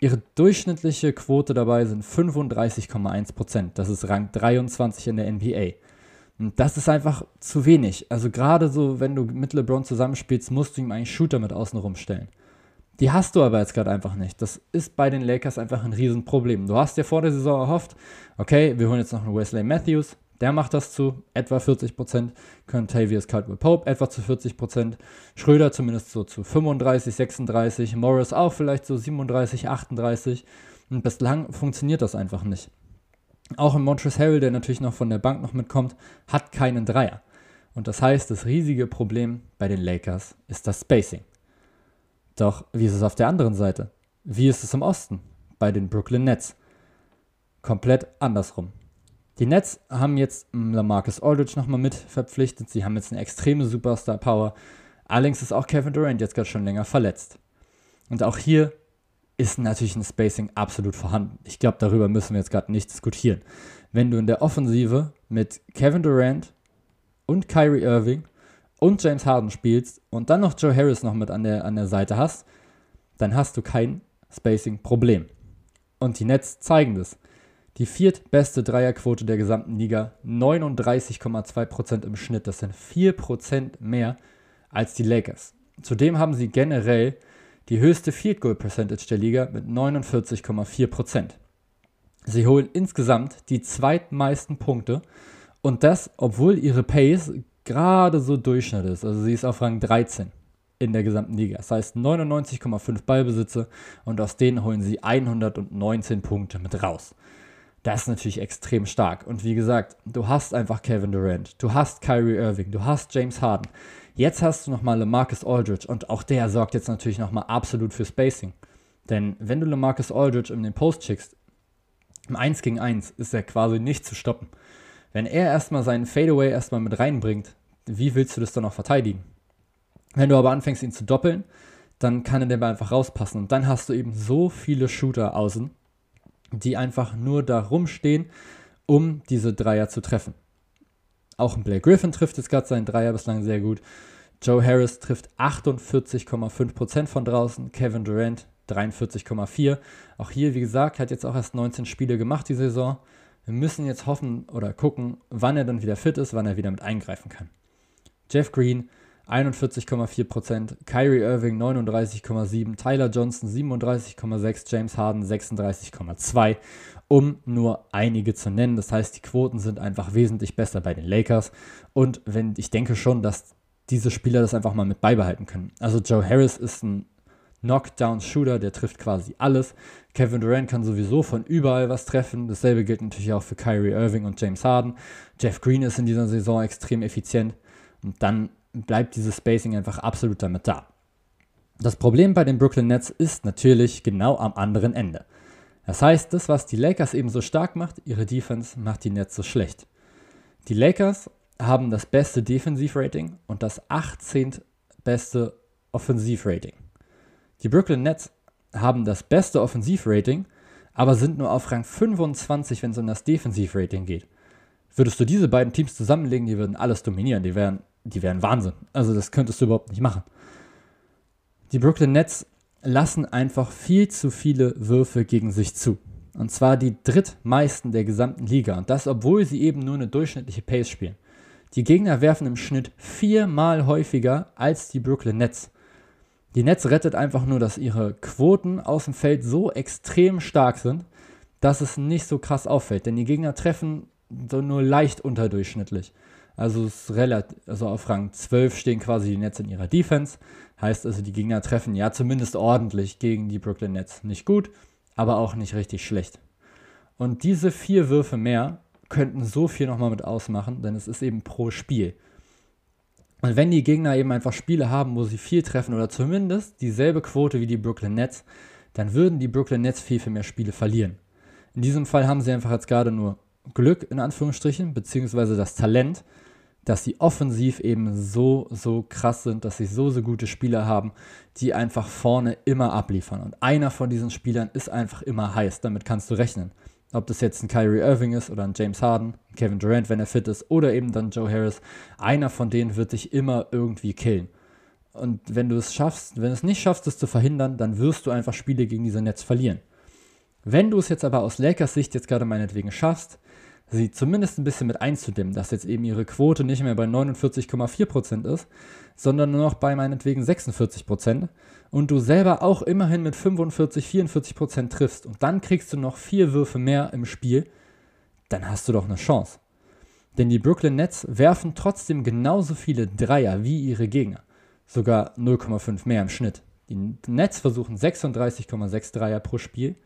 Ihre durchschnittliche Quote dabei sind 35,1%. Das ist Rang 23 in der NBA. Und das ist einfach zu wenig. Also gerade so, wenn du mit LeBron zusammenspielst, musst du ihm einen Shooter mit außen rumstellen. Die hast du aber jetzt gerade einfach nicht. Das ist bei den Lakers einfach ein Riesenproblem. Du hast dir vor der Saison erhofft, okay, wir holen jetzt noch einen Wesley Matthews, der macht das zu etwa 40 Prozent. Contavious Caldwell Pope etwa zu 40 Prozent. Schröder zumindest so zu 35, 36. Morris auch vielleicht so 37, 38. Und bislang funktioniert das einfach nicht. Auch ein Montrezl Harrell, der natürlich noch von der Bank noch mitkommt, hat keinen Dreier. Und das heißt, das riesige Problem bei den Lakers ist das Spacing. Doch wie ist es auf der anderen Seite? Wie ist es im Osten? Bei den Brooklyn Nets? Komplett andersrum. Die Nets haben jetzt Lamarcus Aldridge nochmal mit verpflichtet. Sie haben jetzt eine extreme Superstar-Power. Allerdings ist auch Kevin Durant jetzt gerade schon länger verletzt. Und auch hier ist natürlich ein Spacing absolut vorhanden. Ich glaube, darüber müssen wir jetzt gerade nicht diskutieren. Wenn du in der Offensive mit Kevin Durant und Kyrie Irving und James Harden spielst und dann noch Joe Harris noch mit an der, an der Seite hast, dann hast du kein Spacing-Problem. Und die Nets zeigen das. Die viertbeste Dreierquote der gesamten Liga, 39,2% im Schnitt. Das sind 4% mehr als die Lakers. Zudem haben sie generell die höchste Field Goal Percentage der Liga mit 49,4%. Sie holen insgesamt die zweitmeisten Punkte und das, obwohl ihre Pace gerade so Durchschnitt ist. Also sie ist auf Rang 13 in der gesamten Liga. Das heißt 99,5 Ballbesitze und aus denen holen sie 119 Punkte mit raus. Das ist natürlich extrem stark. Und wie gesagt, du hast einfach Kevin Durant, du hast Kyrie Irving, du hast James Harden. Jetzt hast du nochmal LeMarcus Aldridge und auch der sorgt jetzt natürlich nochmal absolut für Spacing. Denn wenn du LeMarcus Aldridge in den Post schickst, im 1 gegen 1 ist er quasi nicht zu stoppen. Wenn er erstmal seinen Fadeaway erstmal mit reinbringt, wie willst du das dann noch verteidigen? Wenn du aber anfängst, ihn zu doppeln, dann kann er Ball einfach rauspassen. Und dann hast du eben so viele Shooter außen, die einfach nur da rumstehen, um diese Dreier zu treffen. Auch ein Blake Griffin trifft jetzt gerade seinen Dreier bislang sehr gut. Joe Harris trifft 48,5% von draußen. Kevin Durant 43,4%. Auch hier, wie gesagt, hat jetzt auch erst 19 Spiele gemacht die Saison. Wir müssen jetzt hoffen oder gucken, wann er dann wieder fit ist, wann er wieder mit eingreifen kann. Jeff Green 41,4%, Kyrie Irving 39,7%, Tyler Johnson 37,6%, James Harden 36,2%, um nur einige zu nennen. Das heißt, die Quoten sind einfach wesentlich besser bei den Lakers. Und wenn ich denke schon, dass diese Spieler das einfach mal mit beibehalten können. Also Joe Harris ist ein Knockdown-Shooter, der trifft quasi alles. Kevin Durant kann sowieso von überall was treffen. Dasselbe gilt natürlich auch für Kyrie Irving und James Harden. Jeff Green ist in dieser Saison extrem effizient. Und dann bleibt dieses Spacing einfach absolut damit da. Das Problem bei den Brooklyn Nets ist natürlich genau am anderen Ende. Das heißt, das, was die Lakers eben so stark macht, ihre Defense macht die Nets so schlecht. Die Lakers haben das beste Defensivrating und das 18. beste Offensivrating. Die Brooklyn Nets haben das beste Offensivrating, aber sind nur auf Rang 25, wenn es um das Defensivrating geht. Würdest du diese beiden Teams zusammenlegen, die würden alles dominieren. Die wären die wären Wahnsinn. Also das könntest du überhaupt nicht machen. Die Brooklyn Nets lassen einfach viel zu viele Würfe gegen sich zu. Und zwar die drittmeisten der gesamten Liga. Und das, obwohl sie eben nur eine durchschnittliche Pace spielen. Die Gegner werfen im Schnitt viermal häufiger als die Brooklyn Nets. Die Nets rettet einfach nur, dass ihre Quoten aus dem Feld so extrem stark sind, dass es nicht so krass auffällt. Denn die Gegner treffen so nur leicht unterdurchschnittlich. Also ist relativ, also auf Rang 12 stehen quasi die Nets in ihrer Defense. Heißt also, die Gegner treffen ja zumindest ordentlich gegen die Brooklyn Nets. Nicht gut, aber auch nicht richtig schlecht. Und diese vier Würfe mehr könnten so viel nochmal mit ausmachen, denn es ist eben pro Spiel. Und wenn die Gegner eben einfach Spiele haben, wo sie viel treffen oder zumindest dieselbe Quote wie die Brooklyn Nets, dann würden die Brooklyn Nets viel, viel mehr Spiele verlieren. In diesem Fall haben sie einfach jetzt gerade nur Glück in Anführungsstrichen, beziehungsweise das Talent, dass sie offensiv eben so, so krass sind, dass sie so, so gute Spieler haben, die einfach vorne immer abliefern. Und einer von diesen Spielern ist einfach immer heiß, damit kannst du rechnen. Ob das jetzt ein Kyrie Irving ist oder ein James Harden, Kevin Durant, wenn er fit ist, oder eben dann Joe Harris, einer von denen wird dich immer irgendwie killen. Und wenn du es schaffst, wenn du es nicht schaffst, es zu verhindern, dann wirst du einfach Spiele gegen diese Netz verlieren. Wenn du es jetzt aber aus Lakers Sicht jetzt gerade meinetwegen schaffst, sie zumindest ein bisschen mit einzudämmen, dass jetzt eben ihre Quote nicht mehr bei 49,4% ist, sondern nur noch bei meinetwegen 46% und du selber auch immerhin mit 45, 44% triffst und dann kriegst du noch vier Würfe mehr im Spiel, dann hast du doch eine Chance. Denn die Brooklyn Nets werfen trotzdem genauso viele Dreier wie ihre Gegner. Sogar 0,5 mehr im Schnitt. Die Nets versuchen 36,6 Dreier pro Spiel,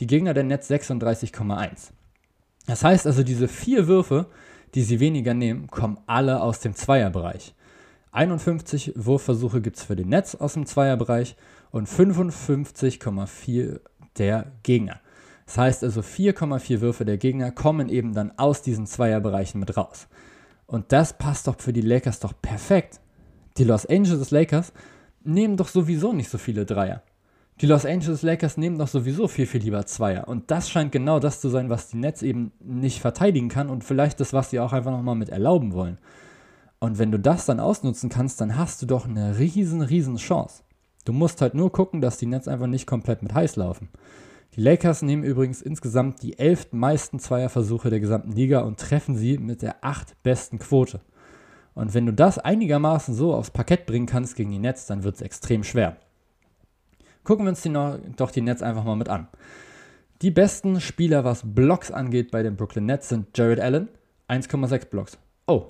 die Gegner der Nets 36,1. Das heißt also, diese vier Würfe, die sie weniger nehmen, kommen alle aus dem Zweierbereich. 51 Wurfversuche gibt es für den Netz aus dem Zweierbereich und 55,4 der Gegner. Das heißt also 4,4 Würfe der Gegner kommen eben dann aus diesen Zweierbereichen mit raus. Und das passt doch für die Lakers doch perfekt. Die Los Angeles Lakers nehmen doch sowieso nicht so viele Dreier. Die Los Angeles Lakers nehmen doch sowieso viel, viel lieber Zweier. Und das scheint genau das zu sein, was die Nets eben nicht verteidigen kann und vielleicht das, was sie auch einfach nochmal mit erlauben wollen. Und wenn du das dann ausnutzen kannst, dann hast du doch eine riesen, riesen Chance. Du musst halt nur gucken, dass die Nets einfach nicht komplett mit heiß laufen. Die Lakers nehmen übrigens insgesamt die elf meisten Zweierversuche der gesamten Liga und treffen sie mit der acht besten Quote. Und wenn du das einigermaßen so aufs Parkett bringen kannst gegen die Nets, dann wird es extrem schwer. Gucken wir uns die noch, doch die Nets einfach mal mit an. Die besten Spieler, was Blocks angeht bei den Brooklyn Nets, sind Jared Allen, 1,6 Blocks. Oh,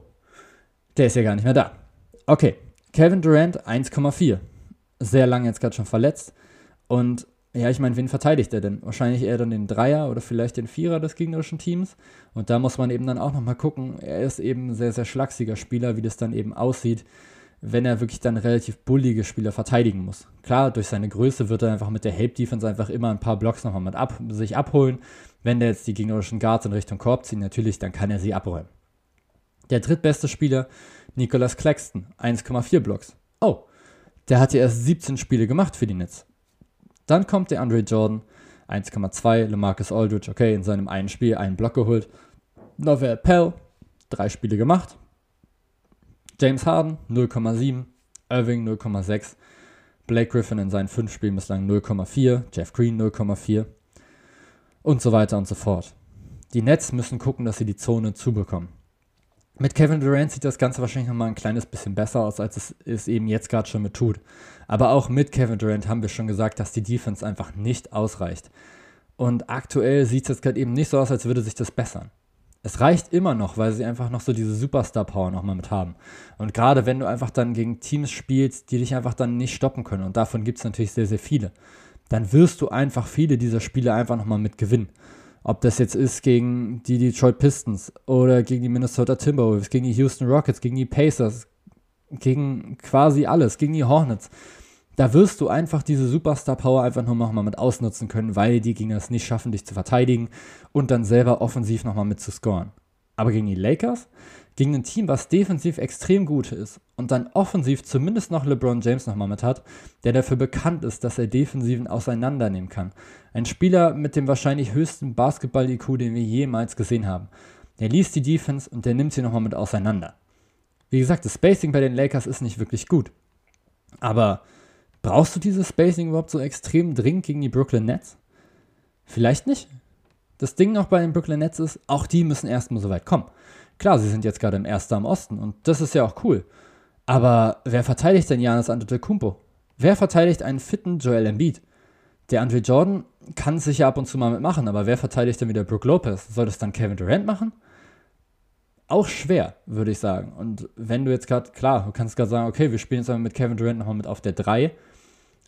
der ist ja gar nicht mehr da. Okay, Kevin Durant, 1,4. Sehr lange jetzt gerade schon verletzt. Und ja, ich meine, wen verteidigt er denn? Wahrscheinlich eher dann den Dreier oder vielleicht den Vierer des gegnerischen Teams. Und da muss man eben dann auch nochmal gucken. Er ist eben ein sehr, sehr schlachsiger Spieler, wie das dann eben aussieht wenn er wirklich dann relativ bullige Spieler verteidigen muss. Klar, durch seine Größe wird er einfach mit der Help-Defense einfach immer ein paar Blocks nochmal mit ab, sich abholen. Wenn der jetzt die gegnerischen Guards in Richtung Korb ziehen, natürlich, dann kann er sie abräumen. Der drittbeste Spieler, Nicholas Claxton, 1,4 Blocks. Oh, der hat ja erst 17 Spiele gemacht für die Nets. Dann kommt der Andre Jordan, 1,2, LeMarcus Aldridge, okay, in seinem einen Spiel einen Block geholt. Novel Pell, drei Spiele gemacht, James Harden 0,7, Irving 0,6, Blake Griffin in seinen fünf Spielen bislang 0,4, Jeff Green 0,4 und so weiter und so fort. Die Nets müssen gucken, dass sie die Zone zubekommen. Mit Kevin Durant sieht das Ganze wahrscheinlich nochmal ein kleines bisschen besser aus, als es, es eben jetzt gerade schon mit tut. Aber auch mit Kevin Durant haben wir schon gesagt, dass die Defense einfach nicht ausreicht. Und aktuell sieht es jetzt gerade eben nicht so aus, als würde sich das bessern es reicht immer noch, weil sie einfach noch so diese Superstar-Power nochmal mit haben. Und gerade wenn du einfach dann gegen Teams spielst, die dich einfach dann nicht stoppen können, und davon gibt es natürlich sehr, sehr viele, dann wirst du einfach viele dieser Spiele einfach nochmal mit gewinnen. Ob das jetzt ist gegen die Detroit Pistons oder gegen die Minnesota Timberwolves, gegen die Houston Rockets, gegen die Pacers, gegen quasi alles, gegen die Hornets da wirst du einfach diese Superstar-Power einfach nur nochmal mit ausnutzen können, weil die Gegner es nicht schaffen, dich zu verteidigen und dann selber offensiv nochmal mit zu scoren. Aber gegen die Lakers, gegen ein Team, was defensiv extrem gut ist und dann offensiv zumindest noch LeBron James nochmal mit hat, der dafür bekannt ist, dass er Defensiven auseinandernehmen kann. Ein Spieler mit dem wahrscheinlich höchsten Basketball-IQ, den wir jemals gesehen haben. Der liest die Defense und der nimmt sie nochmal mit auseinander. Wie gesagt, das Spacing bei den Lakers ist nicht wirklich gut. Aber Brauchst du dieses Spacing überhaupt so extrem dringend gegen die Brooklyn Nets? Vielleicht nicht. Das Ding noch bei den Brooklyn Nets ist, auch die müssen erstmal so weit kommen. Klar, sie sind jetzt gerade im Erster am Osten und das ist ja auch cool. Aber wer verteidigt denn Janis Antetokounmpo? Wer verteidigt einen fitten Joel Embiid? Der Andre Jordan kann es sicher ab und zu mal mitmachen, aber wer verteidigt denn wieder Brook Lopez? Soll das dann Kevin Durant machen? Auch schwer, würde ich sagen. Und wenn du jetzt gerade, klar, du kannst gerade sagen, okay, wir spielen jetzt aber mit Kevin Durant nochmal mit auf der 3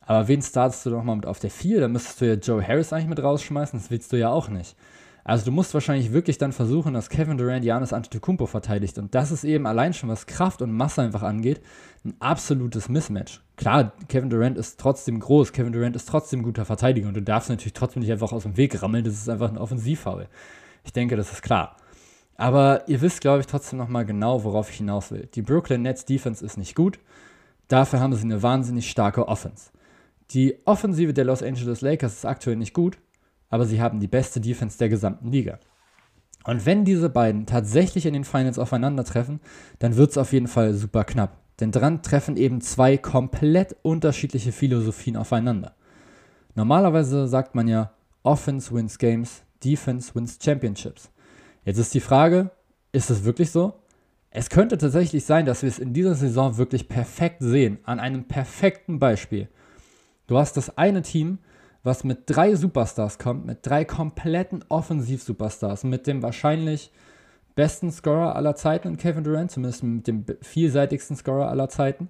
aber wen startest du doch mal mit auf der 4? Da müsstest du ja Joe Harris eigentlich mit rausschmeißen. Das willst du ja auch nicht. Also du musst wahrscheinlich wirklich dann versuchen, dass Kevin Durant Janis Antetokounmpo verteidigt. Und das ist eben allein schon, was Kraft und Masse einfach angeht, ein absolutes Mismatch. Klar, Kevin Durant ist trotzdem groß, Kevin Durant ist trotzdem guter Verteidiger und du darfst natürlich trotzdem nicht einfach aus dem Weg rammeln, das ist einfach ein Offensivfoul. Ich denke, das ist klar. Aber ihr wisst, glaube ich, trotzdem nochmal genau, worauf ich hinaus will. Die Brooklyn Nets Defense ist nicht gut. Dafür haben sie eine wahnsinnig starke Offense. Die Offensive der Los Angeles Lakers ist aktuell nicht gut, aber sie haben die beste Defense der gesamten Liga. Und wenn diese beiden tatsächlich in den Finals aufeinandertreffen, dann wird es auf jeden Fall super knapp. Denn dran treffen eben zwei komplett unterschiedliche Philosophien aufeinander. Normalerweise sagt man ja, Offense wins Games, Defense wins Championships. Jetzt ist die Frage, ist es wirklich so? Es könnte tatsächlich sein, dass wir es in dieser Saison wirklich perfekt sehen, an einem perfekten Beispiel. Du hast das eine Team, was mit drei Superstars kommt, mit drei kompletten Offensiv-Superstars, mit dem wahrscheinlich besten Scorer aller Zeiten in Kevin Durant, zumindest mit dem vielseitigsten Scorer aller Zeiten,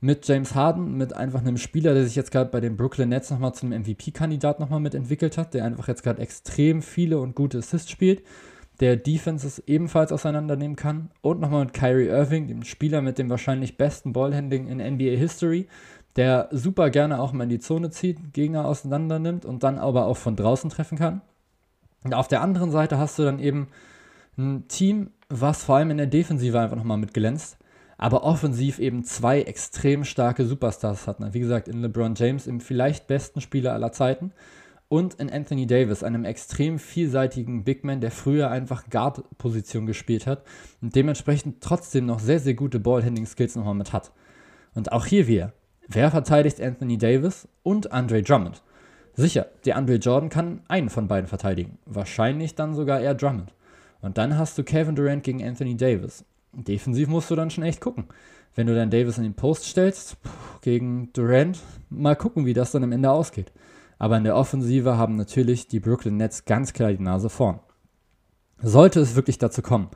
mit James Harden, mit einfach einem Spieler, der sich jetzt gerade bei den Brooklyn Nets nochmal zum MVP-Kandidat nochmal mitentwickelt hat, der einfach jetzt gerade extrem viele und gute Assists spielt, der Defenses ebenfalls auseinandernehmen kann und nochmal mit Kyrie Irving, dem Spieler mit dem wahrscheinlich besten Ballhandling in NBA History, der super gerne auch mal in die Zone zieht, Gegner auseinander nimmt und dann aber auch von draußen treffen kann. Und auf der anderen Seite hast du dann eben ein Team, was vor allem in der Defensive einfach nochmal mitglänzt, aber offensiv eben zwei extrem starke Superstars hat. Wie gesagt, in LeBron James, im vielleicht besten Spieler aller Zeiten, und in Anthony Davis, einem extrem vielseitigen Big Man, der früher einfach Guard-Position gespielt hat und dementsprechend trotzdem noch sehr, sehr gute Ballhandling-Skills nochmal mit hat. Und auch hier wieder, wer verteidigt Anthony Davis und Andre Drummond? Sicher, der Andre Jordan kann einen von beiden verteidigen, wahrscheinlich dann sogar eher Drummond. Und dann hast du Kevin Durant gegen Anthony Davis. Defensiv musst du dann schon echt gucken. Wenn du dann Davis in den Post stellst, gegen Durant, mal gucken, wie das dann am Ende ausgeht. Aber in der Offensive haben natürlich die Brooklyn Nets ganz klar die Nase vorn. Sollte es wirklich dazu kommen.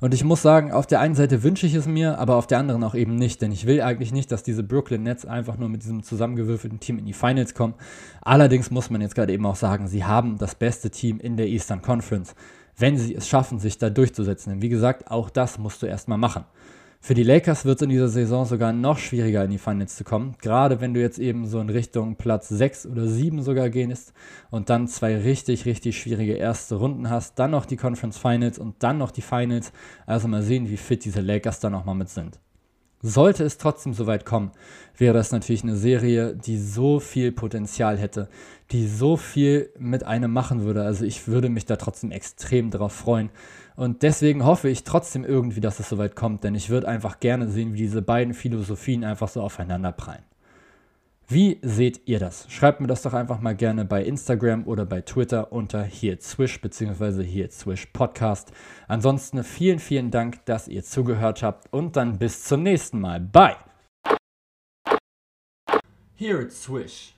Und ich muss sagen, auf der einen Seite wünsche ich es mir, aber auf der anderen auch eben nicht, denn ich will eigentlich nicht, dass diese Brooklyn Nets einfach nur mit diesem zusammengewürfelten Team in die Finals kommen. Allerdings muss man jetzt gerade eben auch sagen, sie haben das beste Team in der Eastern Conference wenn sie es schaffen, sich da durchzusetzen. Denn wie gesagt, auch das musst du erstmal machen. Für die Lakers wird es in dieser Saison sogar noch schwieriger, in die Finals zu kommen. Gerade wenn du jetzt eben so in Richtung Platz 6 oder 7 sogar gehst und dann zwei richtig, richtig schwierige erste Runden hast, dann noch die Conference Finals und dann noch die Finals. Also mal sehen, wie fit diese Lakers dann auch mal mit sind. Sollte es trotzdem so weit kommen, wäre das natürlich eine Serie, die so viel Potenzial hätte, die so viel mit einem machen würde. Also ich würde mich da trotzdem extrem darauf freuen. Und deswegen hoffe ich trotzdem irgendwie, dass es so weit kommt, denn ich würde einfach gerne sehen, wie diese beiden Philosophien einfach so aufeinander prallen. Wie seht ihr das? Schreibt mir das doch einfach mal gerne bei Instagram oder bei Twitter unter hier Swish bzw. hier Swish Podcast. Ansonsten vielen, vielen Dank, dass ihr zugehört habt und dann bis zum nächsten Mal. Bye! Here at Swish.